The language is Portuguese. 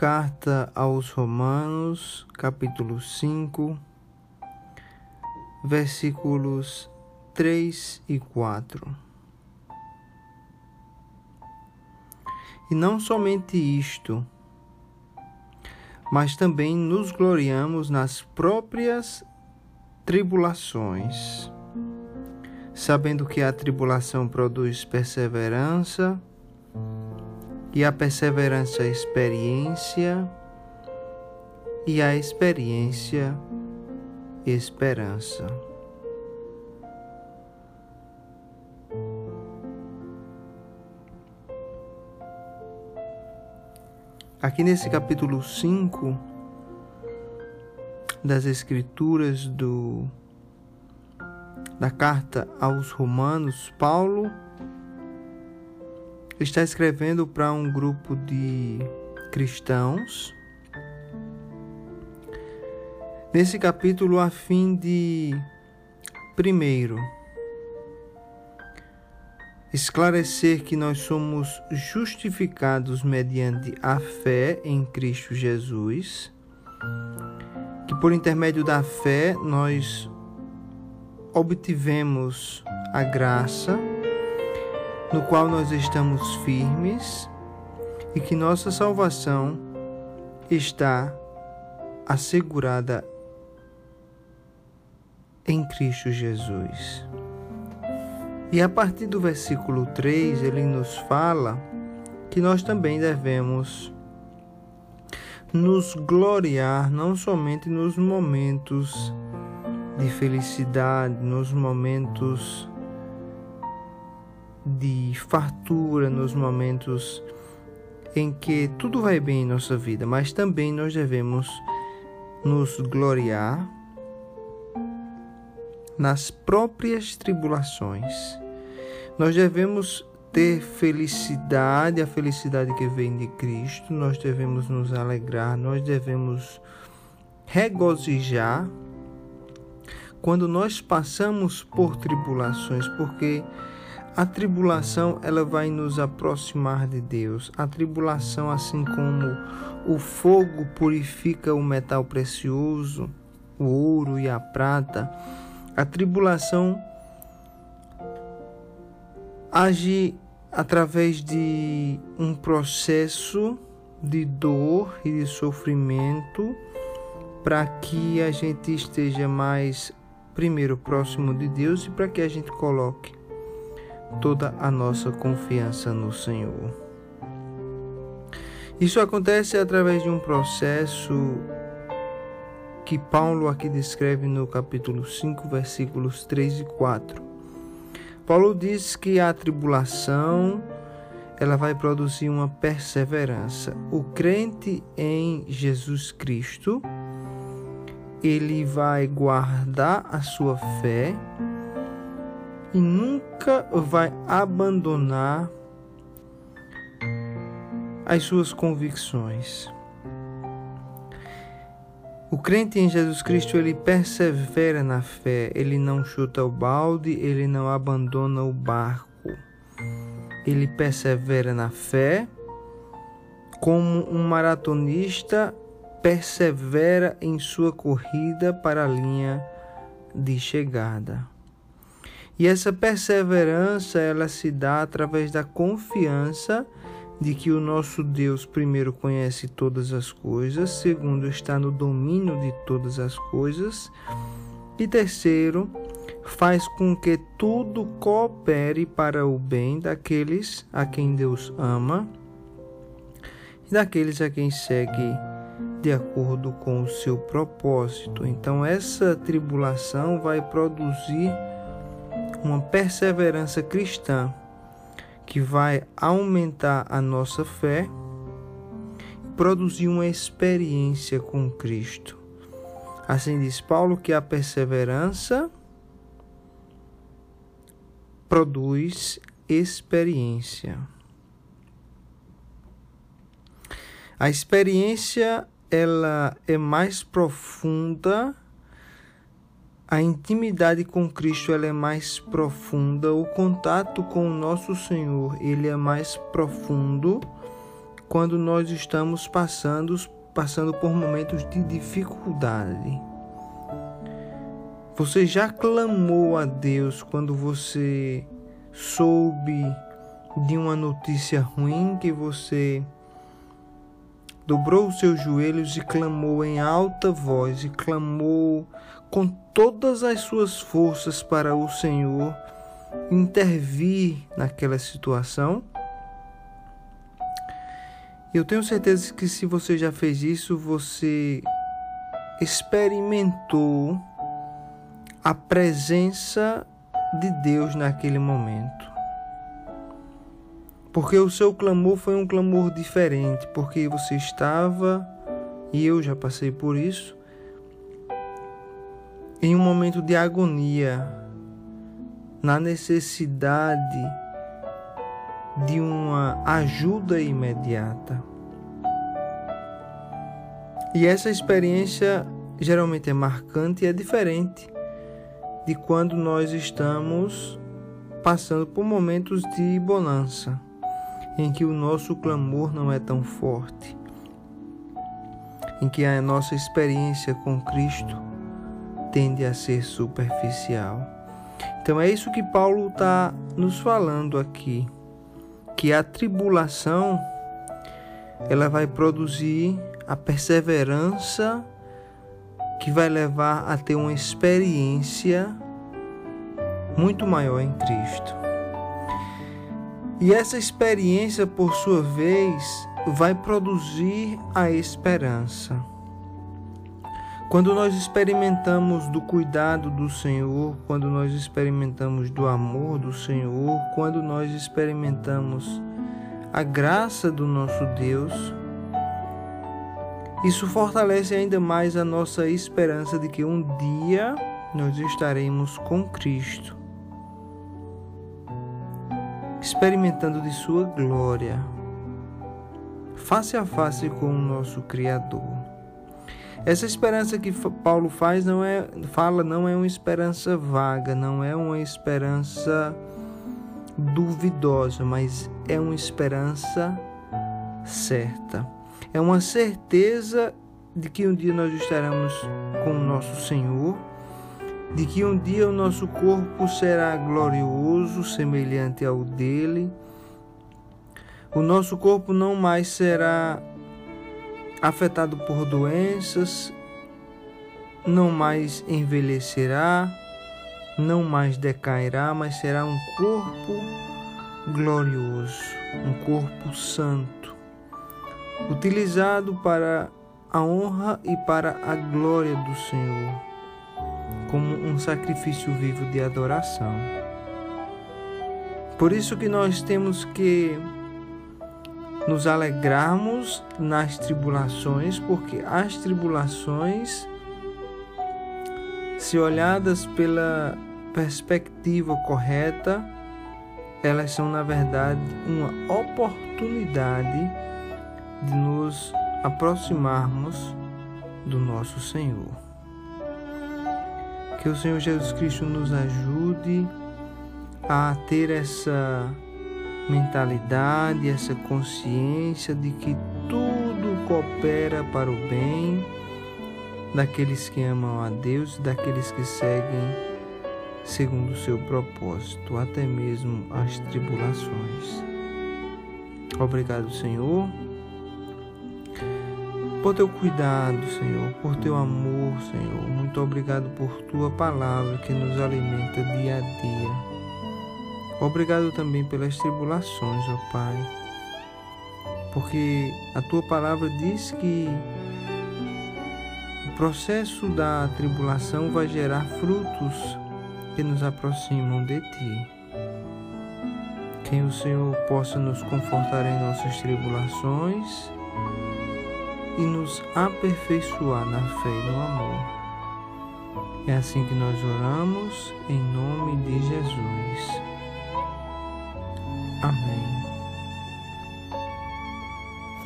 Carta aos Romanos, capítulo 5, versículos 3 e 4. E não somente isto, mas também nos gloriamos nas próprias tribulações, sabendo que a tribulação produz perseverança, e a perseverança, a experiência, e a experiência, esperança. Aqui nesse capítulo 5 das Escrituras do da carta aos Romanos, Paulo está escrevendo para um grupo de cristãos. Nesse capítulo, a fim de, primeiro, esclarecer que nós somos justificados mediante a fé em Cristo Jesus, que por intermédio da fé nós obtivemos a graça no qual nós estamos firmes e que nossa salvação está assegurada em Cristo Jesus. E a partir do versículo 3, ele nos fala que nós também devemos nos gloriar não somente nos momentos de felicidade, nos momentos de fartura, nos momentos em que tudo vai bem em nossa vida, mas também nós devemos nos gloriar nas próprias tribulações. Nós devemos ter felicidade, a felicidade que vem de Cristo, nós devemos nos alegrar, nós devemos regozijar quando nós passamos por tribulações, porque a tribulação ela vai nos aproximar de Deus. A tribulação, assim como o fogo purifica o metal precioso, o ouro e a prata, a tribulação age através de um processo de dor e de sofrimento para que a gente esteja mais primeiro próximo de Deus e para que a gente coloque toda a nossa confiança no Senhor. Isso acontece através de um processo que Paulo aqui descreve no capítulo 5, versículos 3 e 4. Paulo diz que a tribulação ela vai produzir uma perseverança. O crente em Jesus Cristo, ele vai guardar a sua fé e nunca vai abandonar as suas convicções. O crente em Jesus Cristo, ele persevera na fé, ele não chuta o balde, ele não abandona o barco. Ele persevera na fé, como um maratonista persevera em sua corrida para a linha de chegada. E essa perseverança ela se dá através da confiança de que o nosso Deus primeiro conhece todas as coisas, segundo está no domínio de todas as coisas, e terceiro, faz com que tudo coopere para o bem daqueles a quem Deus ama e daqueles a quem segue de acordo com o seu propósito. Então essa tribulação vai produzir uma perseverança cristã que vai aumentar a nossa fé e produzir uma experiência com Cristo. Assim diz Paulo que a perseverança produz experiência. A experiência ela é mais profunda a intimidade com Cristo ela é mais profunda, o contato com o nosso Senhor ele é mais profundo quando nós estamos passando, passando por momentos de dificuldade. Você já clamou a Deus quando você soube de uma notícia ruim que você dobrou os seus joelhos e clamou em alta voz e clamou com todas as suas forças para o Senhor intervir naquela situação? Eu tenho certeza que se você já fez isso, você experimentou a presença de Deus naquele momento. Porque o seu clamor foi um clamor diferente, porque você estava, e eu já passei por isso, em um momento de agonia, na necessidade de uma ajuda imediata. E essa experiência geralmente é marcante e é diferente de quando nós estamos passando por momentos de bonança, em que o nosso clamor não é tão forte, em que a nossa experiência com Cristo tende a ser superficial. Então é isso que Paulo está nos falando aqui, que a tribulação ela vai produzir a perseverança que vai levar a ter uma experiência muito maior em Cristo. E essa experiência, por sua vez, vai produzir a esperança. Quando nós experimentamos do cuidado do Senhor, quando nós experimentamos do amor do Senhor, quando nós experimentamos a graça do nosso Deus, isso fortalece ainda mais a nossa esperança de que um dia nós estaremos com Cristo, experimentando de Sua glória, face a face com o nosso Criador. Essa esperança que Paulo faz não é, fala não é uma esperança vaga, não é uma esperança duvidosa, mas é uma esperança certa. É uma certeza de que um dia nós estaremos com o nosso Senhor, de que um dia o nosso corpo será glorioso, semelhante ao dele. O nosso corpo não mais será afetado por doenças, não mais envelhecerá, não mais decairá, mas será um corpo glorioso, um corpo santo utilizado para a honra e para a glória do Senhor, como um sacrifício vivo de adoração. Por isso que nós temos que nos alegrarmos nas tribulações, porque as tribulações, se olhadas pela perspectiva correta, elas são na verdade uma oportunidade de nos aproximarmos do nosso Senhor. Que o Senhor Jesus Cristo nos ajude a ter essa mentalidade, essa consciência de que tudo coopera para o bem daqueles que amam a Deus, daqueles que seguem segundo o seu propósito, até mesmo as tribulações. Obrigado, Senhor por teu cuidado, Senhor, por teu amor, Senhor. Muito obrigado por tua palavra que nos alimenta dia a dia. Obrigado também pelas tribulações, ó Pai, porque a tua palavra diz que o processo da tribulação vai gerar frutos que nos aproximam de ti. Que o Senhor possa nos confortar em nossas tribulações e nos aperfeiçoar na fé e no amor. É assim que nós oramos, em nome de Jesus. Amém.